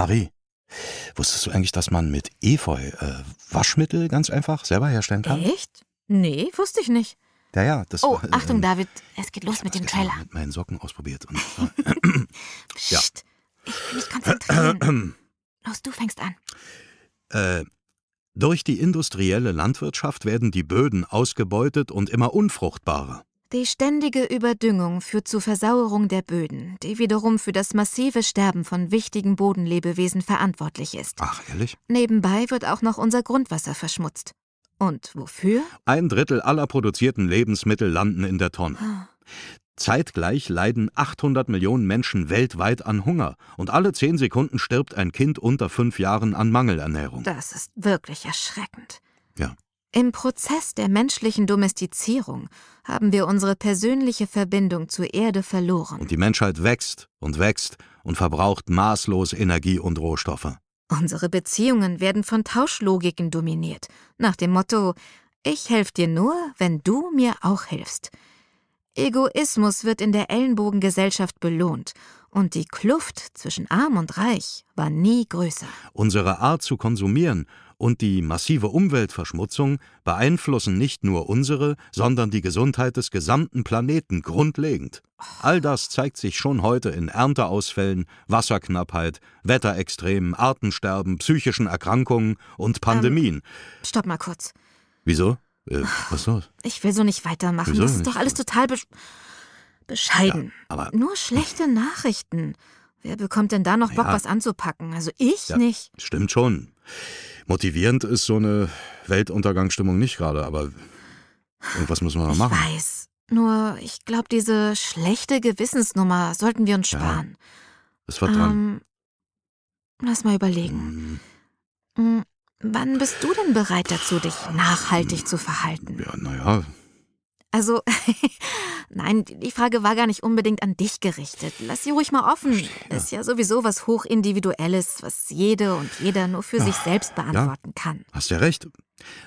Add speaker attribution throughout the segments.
Speaker 1: Marie, wusstest du eigentlich, dass man mit Efeu äh, Waschmittel ganz einfach selber herstellen kann?
Speaker 2: Echt? Nee, wusste ich nicht.
Speaker 1: Ja, ja, das
Speaker 2: Oh,
Speaker 1: war, ähm,
Speaker 2: Achtung, David, es geht los
Speaker 1: ich
Speaker 2: mit dem Trailer.
Speaker 1: mal mit meinen Socken ausprobiert. Und, äh, ja.
Speaker 2: Psst, ich will mich konzentrieren. Los, du fängst an.
Speaker 1: äh, durch die industrielle Landwirtschaft werden die Böden ausgebeutet und immer unfruchtbarer.
Speaker 2: Die ständige Überdüngung führt zu Versauerung der Böden, die wiederum für das massive Sterben von wichtigen Bodenlebewesen verantwortlich ist.
Speaker 1: Ach, ehrlich?
Speaker 2: Nebenbei wird auch noch unser Grundwasser verschmutzt. Und wofür?
Speaker 1: Ein Drittel aller produzierten Lebensmittel landen in der Tonne.
Speaker 2: Ah,
Speaker 1: Zeitgleich leiden 800 Millionen Menschen weltweit an Hunger und alle zehn Sekunden stirbt ein Kind unter fünf Jahren an Mangelernährung.
Speaker 2: Das ist wirklich erschreckend.
Speaker 1: Ja.
Speaker 2: Im Prozess der menschlichen Domestizierung haben wir unsere persönliche Verbindung zur Erde verloren.
Speaker 1: Und die Menschheit wächst und wächst und verbraucht maßlos Energie und Rohstoffe.
Speaker 2: Unsere Beziehungen werden von Tauschlogiken dominiert, nach dem Motto Ich helfe dir nur, wenn du mir auch hilfst. Egoismus wird in der Ellenbogengesellschaft belohnt, und die Kluft zwischen arm und reich war nie größer.
Speaker 1: Unsere Art zu konsumieren und die massive Umweltverschmutzung beeinflussen nicht nur unsere, sondern die Gesundheit des gesamten Planeten grundlegend. All das zeigt sich schon heute in Ernteausfällen, Wasserknappheit, Wetterextremen, Artensterben, psychischen Erkrankungen und Pandemien.
Speaker 2: Stopp mal kurz.
Speaker 1: Wieso? Äh, was ist los?
Speaker 2: Ich will so nicht weitermachen.
Speaker 1: Wieso
Speaker 2: das ist doch alles total besch bescheiden.
Speaker 1: Aber
Speaker 2: Nur schlechte Nachrichten. Wer bekommt denn da noch Bock,
Speaker 1: Ja.
Speaker 2: was anzupacken? Also ich
Speaker 1: Ja.
Speaker 2: nicht.
Speaker 1: stimmt schon. Motivierend ist so eine Weltuntergangsstimmung nicht gerade, aber irgendwas müssen wir noch
Speaker 2: Ich
Speaker 1: machen.
Speaker 2: weiß. Nur, ich glaube, diese schlechte Gewissensnummer sollten wir uns
Speaker 1: Ja,
Speaker 2: sparen.
Speaker 1: Ist was dran.
Speaker 2: Ähm, lass mal überlegen.
Speaker 1: Hm,
Speaker 2: Hm, wann bist du denn bereit dazu, dich nachhaltig zu verhalten?
Speaker 1: Ja, naja,
Speaker 2: Also, nein, die Frage war gar nicht unbedingt an dich gerichtet. Lass sie ruhig mal offen. Ist ja sowieso was Hochindividuelles, was jede und jeder nur für sich selbst beantworten kann.
Speaker 1: hast ja recht.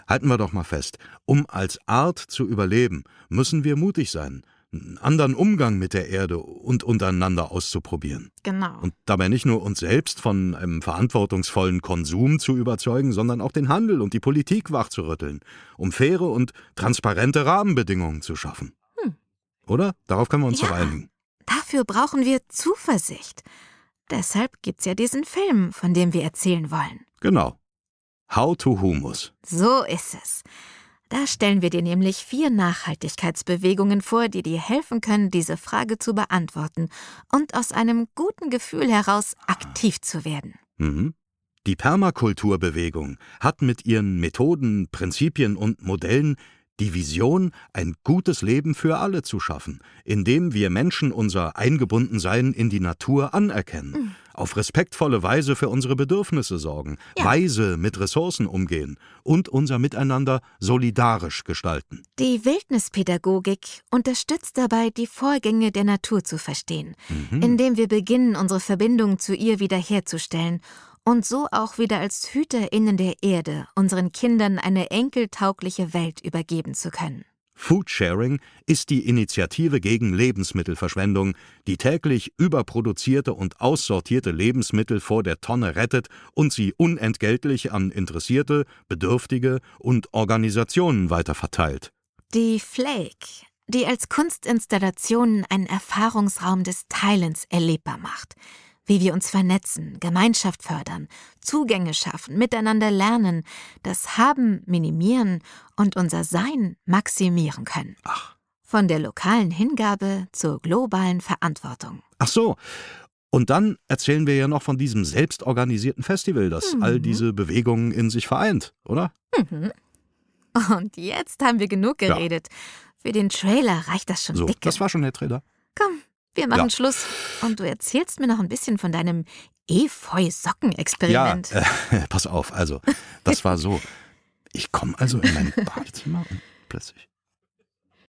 Speaker 1: Halten wir doch mal fest. Um als Art zu überleben, müssen wir mutig sein, einen anderen Umgang mit der Erde und untereinander auszuprobieren.
Speaker 2: Genau.
Speaker 1: Und dabei nicht nur uns selbst von einem verantwortungsvollen Konsum zu überzeugen, sondern auch den Handel und die Politik wachzurütteln, um faire und transparente Rahmenbedingungen zu schaffen.
Speaker 2: Hm.
Speaker 1: Oder? Darauf können wir uns
Speaker 2: Ja.
Speaker 1: doch einigen.
Speaker 2: Dafür brauchen wir Zuversicht. Deshalb gibt's ja diesen Film, von dem wir erzählen wollen.
Speaker 1: Genau. How to Humus.
Speaker 2: So ist es. Da stellen wir dir nämlich vier Nachhaltigkeitsbewegungen vor, die dir helfen können, diese Frage zu beantworten und aus einem guten Gefühl heraus aktiv zu werden.
Speaker 1: Mhm. Die Permakulturbewegung hat mit ihren Methoden, Prinzipien und Modellen die Vision, ein gutes Leben für alle zu schaffen, indem wir Menschen unser Eingebundensein in die Natur anerkennen, auf respektvolle Weise für unsere Bedürfnisse sorgen,
Speaker 2: Ja.
Speaker 1: weise mit Ressourcen umgehen und unser Miteinander solidarisch gestalten.
Speaker 2: Die Wildnispädagogik unterstützt dabei, die Vorgänge der Natur zu verstehen, indem wir beginnen, unsere Verbindung zu ihr wiederherzustellen und so auch wieder als HüterInnen der Erde unseren Kindern eine enkeltaugliche Welt übergeben zu können.
Speaker 1: Foodsharing ist die Initiative gegen Lebensmittelverschwendung, die täglich überproduzierte und aussortierte Lebensmittel vor der Tonne rettet und sie unentgeltlich an Interessierte, Bedürftige und Organisationen weiterverteilt.
Speaker 2: Die Flake, die als Kunstinstallation einen Erfahrungsraum des Teilens erlebbar macht. Wie wir uns vernetzen, Gemeinschaft fördern, Zugänge schaffen, miteinander lernen, das Haben minimieren und unser Sein maximieren können.
Speaker 1: Ach.
Speaker 2: Von der lokalen Hingabe zur globalen Verantwortung.
Speaker 1: Ach so. Und dann erzählen wir ja noch von diesem selbstorganisierten Festival, das all diese Bewegungen in sich vereint, oder?
Speaker 2: Und jetzt haben wir genug
Speaker 1: Ja.
Speaker 2: geredet. Für den Trailer reicht das schon
Speaker 1: So,
Speaker 2: dicke.
Speaker 1: das war schon der Trailer.
Speaker 2: Komm, wir machen
Speaker 1: Ja.
Speaker 2: Schluss. Und du erzählst mir noch ein bisschen von deinem Efeu-Socken-Experiment.
Speaker 1: Ja, äh, pass auf, also, das war so. Ich komme also in mein Badezimmer und plötzlich